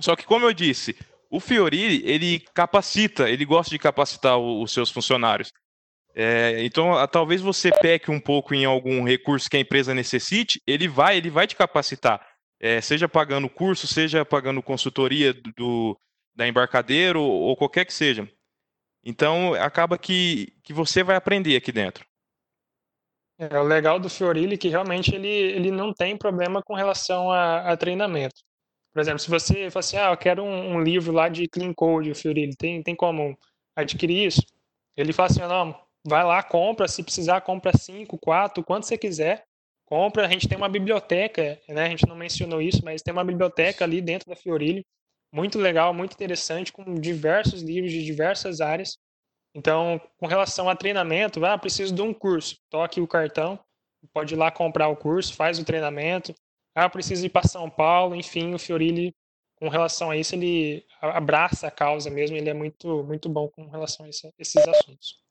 Só que, como eu disse, o Fiori, ele capacita, ele gosta de capacitar o, os seus funcionários. É, então, a, talvez você peque um pouco em algum recurso que a empresa necessite, ele vai, ele vai te capacitar é, seja pagando curso, seja pagando consultoria do, da embarcadeiro ou qualquer que seja. Então, acaba que, que você vai aprender aqui dentro. É, o legal do Fiorilli é que realmente ele, ele não tem problema com relação a, a treinamento. Por exemplo, se você fala assim, ah, eu quero um, um livro lá de Clean Code, o Fiorilli, tem, tem como adquirir isso? Ele fala assim, não, vai lá, compra, se precisar, compra cinco, quatro, quanto você quiser, compra. A gente tem uma biblioteca, né? A gente não mencionou isso, mas tem uma biblioteca ali dentro da Fiorilho, muito legal, muito interessante, com diversos livros de diversas áreas. Então, com relação a treinamento, ah, preciso de um curso. Toque o cartão, pode ir lá comprar o curso, faz o treinamento. Ah, preciso ir para São Paulo, enfim, o Fiorilli, com relação a isso, ele abraça a causa mesmo, ele é muito, muito bom com relação a esses assuntos.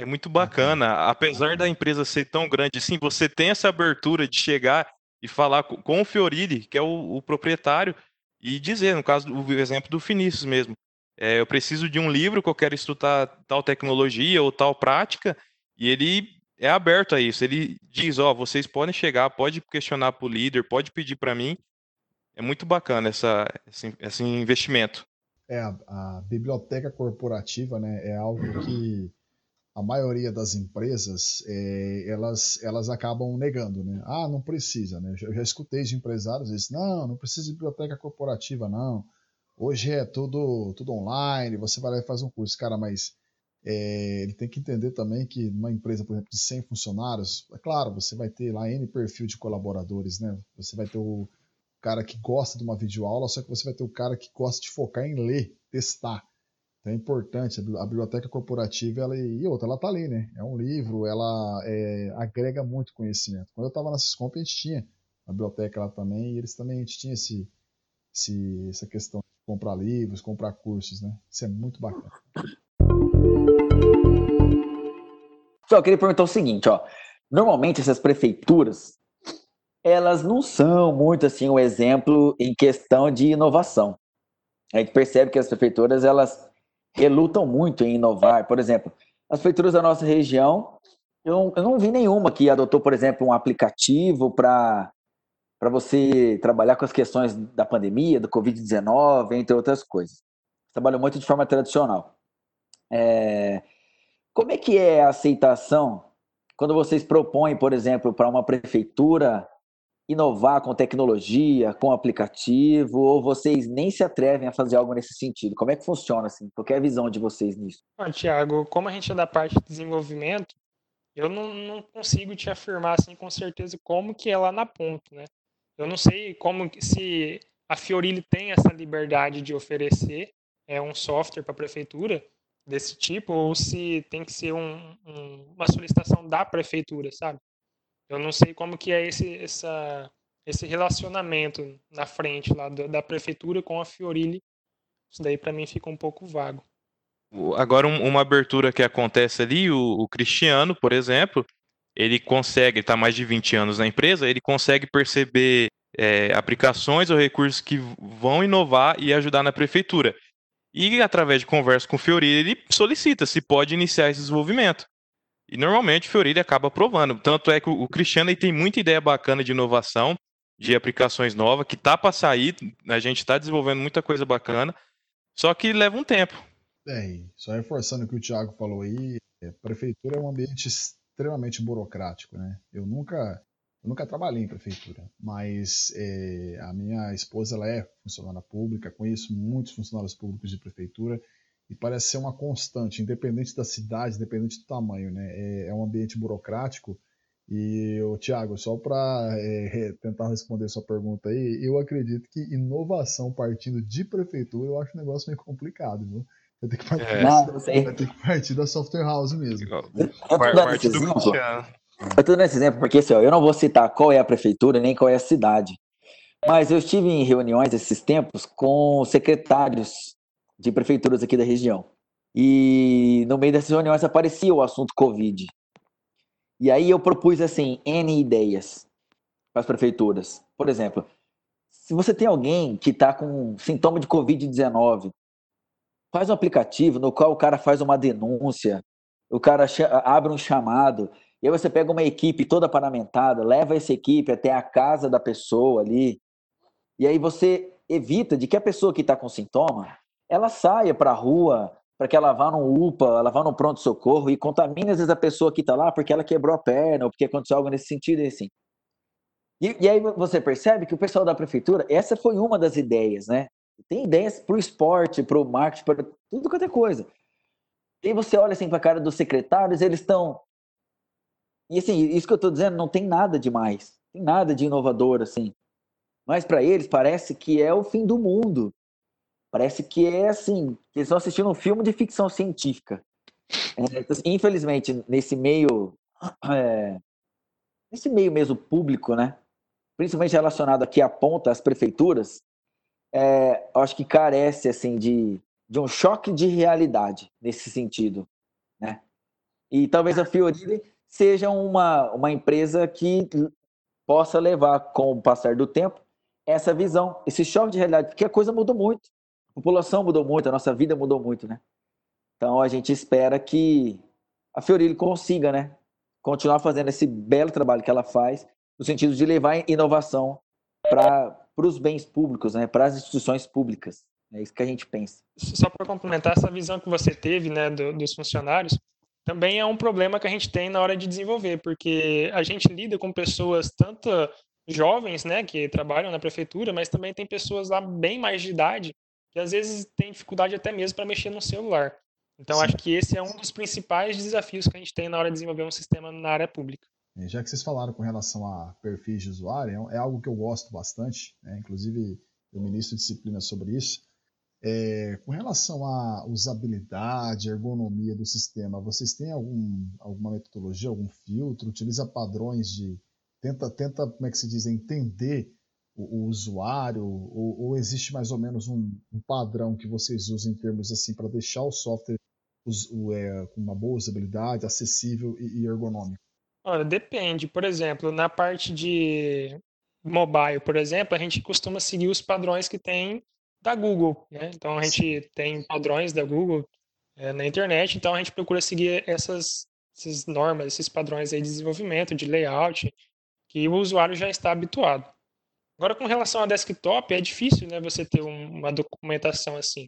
É muito bacana. Apesar da empresa ser tão grande, sim, você tem essa abertura de chegar e falar com o Fiorilli, que é o, o proprietário, e dizer, no caso, o exemplo do Finícius mesmo. é, eu preciso de um livro que eu quero estudar tal tecnologia ou tal prática, e ele é aberto a isso. Ele diz, ó, oh, vocês podem chegar, pode questionar para o líder, pode pedir para mim. É muito bacana essa, esse, esse investimento. É, a, a, biblioteca corporativa né, é algo que a maioria das empresas é, elas, elas acabam negando, né? Ah, não precisa, né? Eu já, escutei de empresários isso, não, não precisa de biblioteca corporativa, não. Hoje é tudo, tudo online, você vai lá e faz um curso. Cara, mas é, ele tem que entender também que numa empresa, por exemplo, de 100 funcionários, é claro, você vai ter lá N perfil de colaboradores, né? Você vai ter o cara que gosta de uma videoaula, só que você vai ter o cara que gosta de focar em ler, testar. Então é importante, a biblioteca corporativa, ela, e outra, ela tá ali, né? É um livro, ela é, agrega muito conhecimento. Quando eu estava na Siscomp, a gente tinha a biblioteca lá também, e eles também, a gente tinha esse, esse, essa questão de comprar livros, comprar cursos, né? Isso é muito bacana. Só eu queria perguntar o seguinte, ó. Normalmente essas prefeituras, elas não são muito assim um exemplo em questão de inovação. A gente percebe que as prefeituras elas relutam muito em inovar. Por exemplo, as prefeituras da nossa região, eu, eu não vi nenhuma que adotou, por exemplo, um aplicativo para para você trabalhar com as questões da pandemia, do Covid-19, entre outras coisas. Trabalham muito de forma tradicional. É... Como é que é a aceitação quando vocês propõem, por exemplo, para uma prefeitura inovar com tecnologia, com aplicativo, ou vocês nem se atrevem a fazer algo nesse sentido? Como é que funciona assim? Qual é a visão de vocês nisso? Ah, Tiago, como a gente é da parte de desenvolvimento, eu não, não, consigo te afirmar assim com certeza como que é lá na ponta, né? Eu não sei como se a Fiorilli tem essa liberdade de oferecer é, um software para a prefeitura desse tipo, ou se tem que ser um, um, uma solicitação da prefeitura, sabe? Eu não sei como que é esse, essa, esse relacionamento na frente lá da, da prefeitura com a Fiorilli. Isso daí para mim fica um pouco vago. Agora, um, uma abertura que acontece ali, o, o Cristiano, por exemplo, ele consegue, está mais de 20 anos na empresa, ele consegue perceber é, aplicações ou recursos que vão inovar e ajudar na prefeitura. E através de conversa com o Fiorilli, ele solicita se pode iniciar esse desenvolvimento. E normalmente o Fiorelli acaba aprovando. Tanto é que o Cristiano tem muita ideia bacana de inovação, de aplicações novas, que tá para sair. A gente está desenvolvendo muita coisa bacana, só que leva um tempo. É, só reforçando o que o Thiago falou aí, a prefeitura é um ambiente extremamente burocrático, né? Eu nunca, eu nunca trabalhei em prefeitura, mas é, a minha esposa ela é funcionária pública, conheço muitos funcionários públicos de prefeitura e parece ser uma constante, independente da cidade, independente do tamanho, né? É, é um ambiente burocrático. E, o Tiago, só para é, tentar responder sua pergunta aí, eu acredito que inovação partindo de prefeitura eu acho um negócio meio complicado, viu? Vai ter que partir, é. Não, vai ter que partir da software house mesmo. Parte do Eu tô dando esse exemplo porque assim, ó, eu não vou citar qual é a prefeitura nem qual é a cidade. Mas eu estive em reuniões esses tempos com secretários de prefeituras aqui da região. E no meio dessas reuniões aparecia o assunto Covid. E aí eu propus assim N ideias para as prefeituras. Por exemplo, se você tem alguém que está com sintoma de Covid-19, faz um aplicativo no qual o cara faz uma denúncia, o cara abre um chamado, e aí você pega uma equipe toda paramentada, leva essa equipe até a casa da pessoa ali, e aí você evita de que a pessoa que está com sintoma ela saia para a rua, para que ela vá no UPA, ela vá pronto-socorro e contamine às vezes a pessoa que está lá porque ela quebrou a perna ou porque aconteceu algo nesse sentido, assim. E, e, aí você percebe que o pessoal da prefeitura, essa foi uma das ideias, né? Tem ideias para o esporte, para o marketing, para tudo quanto é coisa. E você olha assim para a cara dos secretários, eles estão. E assim, isso que eu estou dizendo não tem nada demais, tem nada de inovador, assim. Mas para eles parece que é o fim do mundo. Parece que é assim, eles estão assistindo um filme de ficção científica. É, então, assim, infelizmente, nesse meio, é, nesse meio mesmo público, né? Principalmente relacionado aqui à ponta, às prefeituras, é, acho que carece assim de, de um choque de realidade nesse sentido, né? E talvez a Fiorilli seja uma, uma empresa que possa levar, com o passar do tempo, essa visão, esse choque de realidade, porque a coisa mudou muito. A população mudou muito, a nossa vida mudou muito, né? Então a gente espera que a Fioril consiga, né, continuar fazendo esse belo trabalho que ela faz, no sentido de levar inovação para os bens públicos, né, para as instituições públicas. É isso que a gente pensa. Só para complementar essa visão que você teve, né, do, dos funcionários, também é um problema que a gente tem na hora de desenvolver, porque a gente lida com pessoas tanto jovens, né, que trabalham na prefeitura, mas também tem pessoas lá bem mais de idade que às vezes têm dificuldade até mesmo para mexer no celular. Então, Sim. acho que esse é um dos principais desafios que a gente tem na hora de desenvolver um sistema na área pública. Já que vocês falaram com relação a perfis de usuário, é, é algo que eu gosto bastante, né? inclusive eu ministro disciplina sobre isso. É, com relação à usabilidade, ergonomia do sistema, vocês têm algum, alguma metodologia, algum filtro? Utiliza padrões de. Tenta, tenta, como é que se diz, entender o, o usuário? Ou, ou, existe mais ou menos um, um, padrão que vocês usam em termos assim para deixar o software os, o, é, com uma boa usabilidade, acessível e, e ergonômico? Olha, depende. Por exemplo, na parte de mobile, por exemplo, a gente costuma seguir os padrões que tem da Google, né? Então a gente tem padrões da Google é, na internet, então a gente procura seguir essas, essas normas, esses padrões aí de desenvolvimento, de layout, que o usuário já está habituado. Agora, com relação a desktop, é difícil, né, você ter um, uma documentação assim.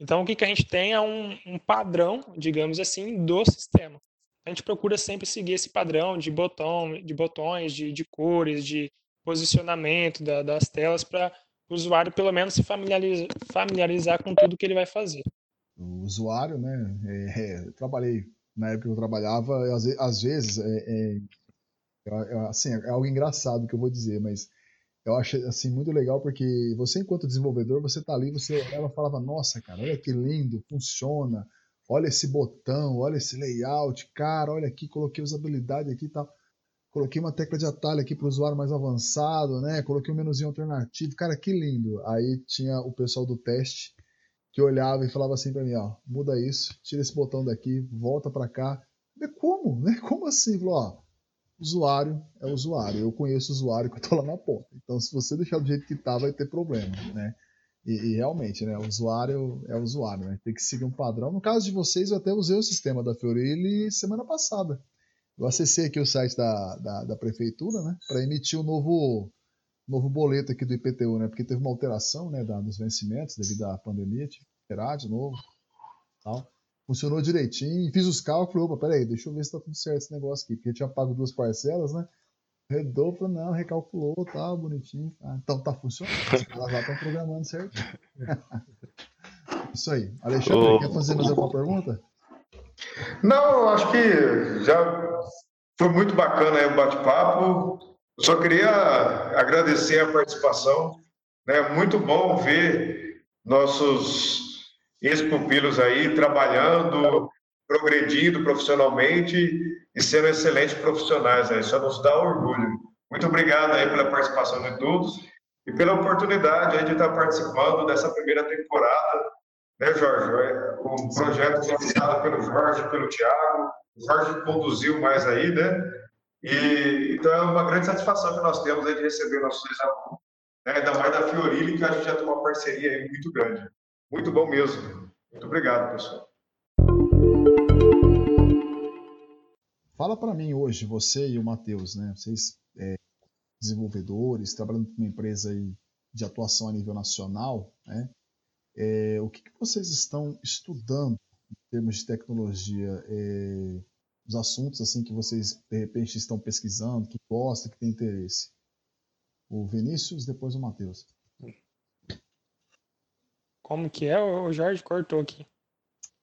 Então, o que, que a gente tem é um, um padrão, digamos assim, do sistema. A gente procura sempre seguir esse padrão de botão, de botões, de, de cores, de posicionamento da, das telas para o usuário pelo menos se familiarizar, familiarizar com tudo que ele vai fazer. O usuário, né? É, é, trabalhei na época que eu trabalhava, às, às vezes é, é, é, assim, é algo engraçado que eu vou dizer, mas eu acho assim muito legal porque você enquanto desenvolvedor você tá ali, você ela falava, nossa, cara, olha que lindo, funciona, olha esse botão, olha esse layout, cara, olha aqui, coloquei usabilidade aqui e tal. Coloquei uma tecla de atalho aqui para o usuário mais avançado, né? Coloquei um menuzinho alternativo. Cara, que lindo. Aí tinha o pessoal do teste que olhava e falava assim para mim, ó, muda isso, tira esse botão daqui, volta para cá. Como? Né? Como assim? Falou, ó, usuário é usuário. Eu conheço o usuário que eu tô lá na ponta. Então, se você deixar do jeito que tá, vai ter problema, né? E, e, realmente, né? O usuário é usuário, né? Tem que seguir um padrão. No caso de vocês, eu até usei o sistema da Fiorelli semana passada. Eu acessei aqui o site da, da, da prefeitura, né, para emitir o um novo, novo boleto aqui do IPTU, né, porque teve uma alteração, né, da, dos vencimentos devido à pandemia, tive que esperar de novo, tal. Funcionou direitinho, fiz os cálculos, opa, peraí, deixa eu ver se tá tudo certo esse negócio aqui, porque eu tinha pago duas parcelas, né, redou, não, recalculou, tá bonitinho, ah, então tá funcionando, os caras lá estão programando certo. Isso aí. Alexandre, quer fazer mais alguma pergunta? Não, acho que já foi muito bacana o bate-papo. Só queria agradecer a participação. Né? Muito bom ver nossos ex-pupilos aí trabalhando, progredindo profissionalmente e sendo excelentes profissionais. Aí. Isso nos dá orgulho. Muito obrigado aí pela participação de todos e pela oportunidade de estar participando dessa primeira temporada. Né, Jorge? O projeto foi pelo Jorge, pelo Tiago, o Jorge conduziu mais aí, né? E, então é uma grande satisfação que nós temos aí de receber nossos ex-alunos, né? ainda mais da Fiorilli, que a gente já tem uma parceria aí muito grande. Muito bom mesmo. Muito obrigado, pessoal. Fala para mim hoje, você e o Matheus, né? Vocês é, desenvolvedores, trabalhando com uma empresa aí de atuação a nível nacional, né? É, o que, que vocês estão estudando termos de tecnologia, é, os assuntos assim que vocês de repente estão pesquisando, que gostam, que tem interesse? O Vinícius, depois o Matheus. Como que é? O Jorge cortou aqui.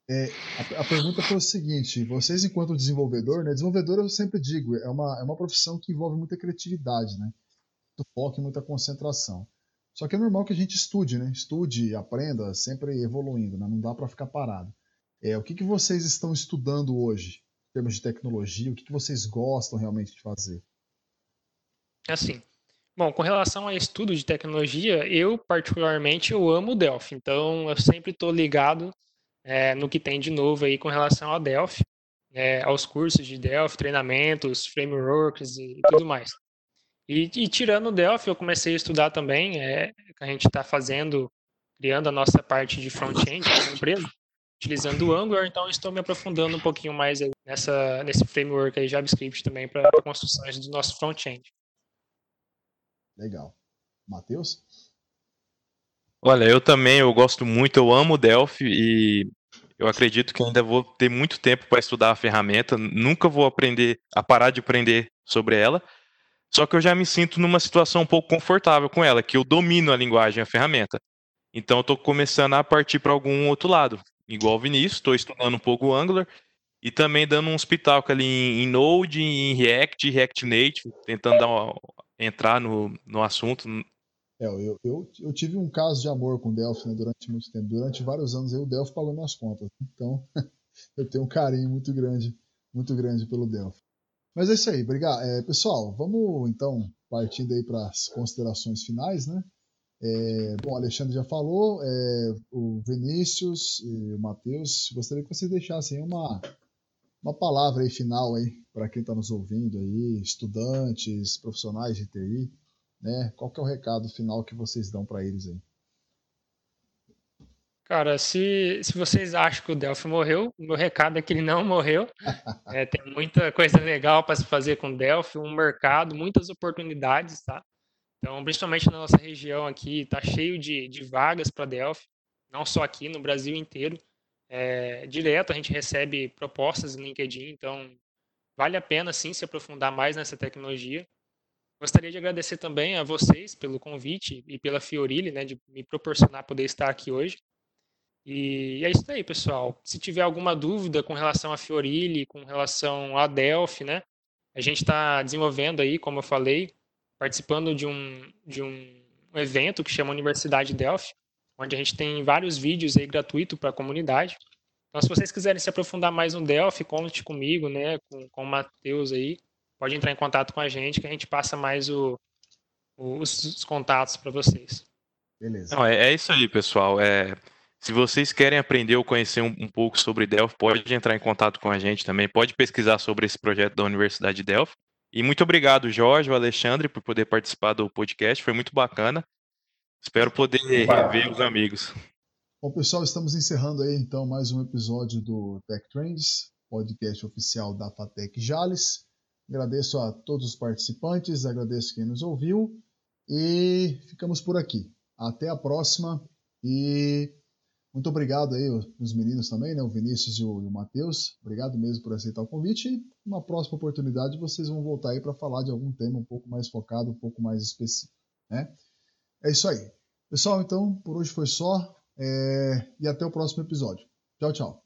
É, a, a, pergunta foi o seguinte: vocês, enquanto desenvolvedor, né? Desenvolvedor, eu sempre digo, é uma, é uma profissão que envolve muita criatividade, né? Muito foco e muita concentração. Só que é normal que a gente estude, né? Estude, aprenda, sempre evoluindo, né? Não dá para ficar parado. É, o que, que vocês estão estudando hoje, em termos de tecnologia? O que, que vocês gostam realmente de fazer? Assim, bom, com relação a estudo de tecnologia, eu particularmente eu amo Delphi, então eu sempre estou ligado é, no que tem de novo aí com relação ao Delphi, é, aos cursos de Delphi, treinamentos, frameworks e tudo mais. E, e tirando o Delphi, eu comecei a estudar também, é, a gente está fazendo criando a nossa parte de front-end na empresa, utilizando o Angular, então estou me aprofundando um pouquinho mais nessa, nesse framework aí JavaScript também para construções do nosso front-end. Legal. Matheus? Olha, eu também, eu gosto muito, eu amo Delphi e eu acredito que ainda vou ter muito tempo para estudar a ferramenta, nunca vou aprender a parar de aprender sobre ela. Só que eu já me sinto numa situação um pouco confortável com ela, que eu domino a linguagem, a ferramenta. Então eu estou começando a partir para algum outro lado. Igual o Vinícius, estou estudando um pouco o Angular e também dando um pitaco ali em Node, em React, React Native, tentando dar uma, entrar no, no assunto. É, eu, eu, eu, tive um caso de amor com o Delphi né, durante muito tempo. Durante vários anos aí, o Delphi pagou minhas contas. Então, eu tenho um carinho muito grande, muito grande pelo Delphi. Mas é isso aí, obrigado. É, pessoal, vamos então partindo aí para as considerações finais, né? É, bom, o Alexandre já falou, é, o Vinícius e o Matheus, gostaria que vocês deixassem uma, uma palavra aí final aí para quem está nos ouvindo aí, estudantes, profissionais de TI, né? Qual que é o recado final que vocês dão para eles aí? Cara, se, se vocês acham que o Delphi morreu, o meu recado é que ele não morreu. É, tem muita coisa legal para se fazer com o Delphi, um mercado, muitas oportunidades, tá? Então, principalmente na nossa região aqui, está cheio de, de vagas para Delphi, não só aqui, no Brasil inteiro. É, direto a gente recebe propostas no LinkedIn, então vale a pena sim se aprofundar mais nessa tecnologia. Gostaria de agradecer também a vocês pelo convite e pela Fiorilli, né, de me proporcionar poder estar aqui hoje. E é isso aí, pessoal. Se tiver alguma dúvida com relação a Fiorilli, com relação a Delphi, né, a gente está desenvolvendo aí, como eu falei, participando de um, de um evento que chama Universidade Delphi, onde a gente tem vários vídeos aí gratuito para a comunidade. Então, se vocês quiserem se aprofundar mais no Delphi, conte comigo, né, com, com o Matheus aí, pode entrar em contato com a gente que a gente passa mais o, o, os, os, contatos para vocês. Beleza. Não, é, é, isso aí, pessoal. É, se vocês querem aprender ou conhecer um, um, pouco sobre Delphi, pode entrar em contato com a gente também, pode pesquisar sobre esse projeto da Universidade de Delphi. E muito obrigado, Jorge, o Alexandre, por poder participar do podcast, foi muito bacana. Espero poder rever os amigos. Bom, pessoal, estamos encerrando aí então mais um episódio do Tech Trends, podcast oficial da Fatec Jales. Agradeço a todos os participantes, agradeço quem nos ouviu e ficamos por aqui. Até a próxima e muito obrigado aí os meninos também, né, o Vinícius e o, o Matheus. Obrigado mesmo por aceitar o convite e uma próxima oportunidade vocês vão voltar aí para falar de algum tema um pouco mais focado, um pouco mais específico, né? É isso aí. Pessoal, então, por hoje foi só é... e até o próximo episódio. Tchau, tchau.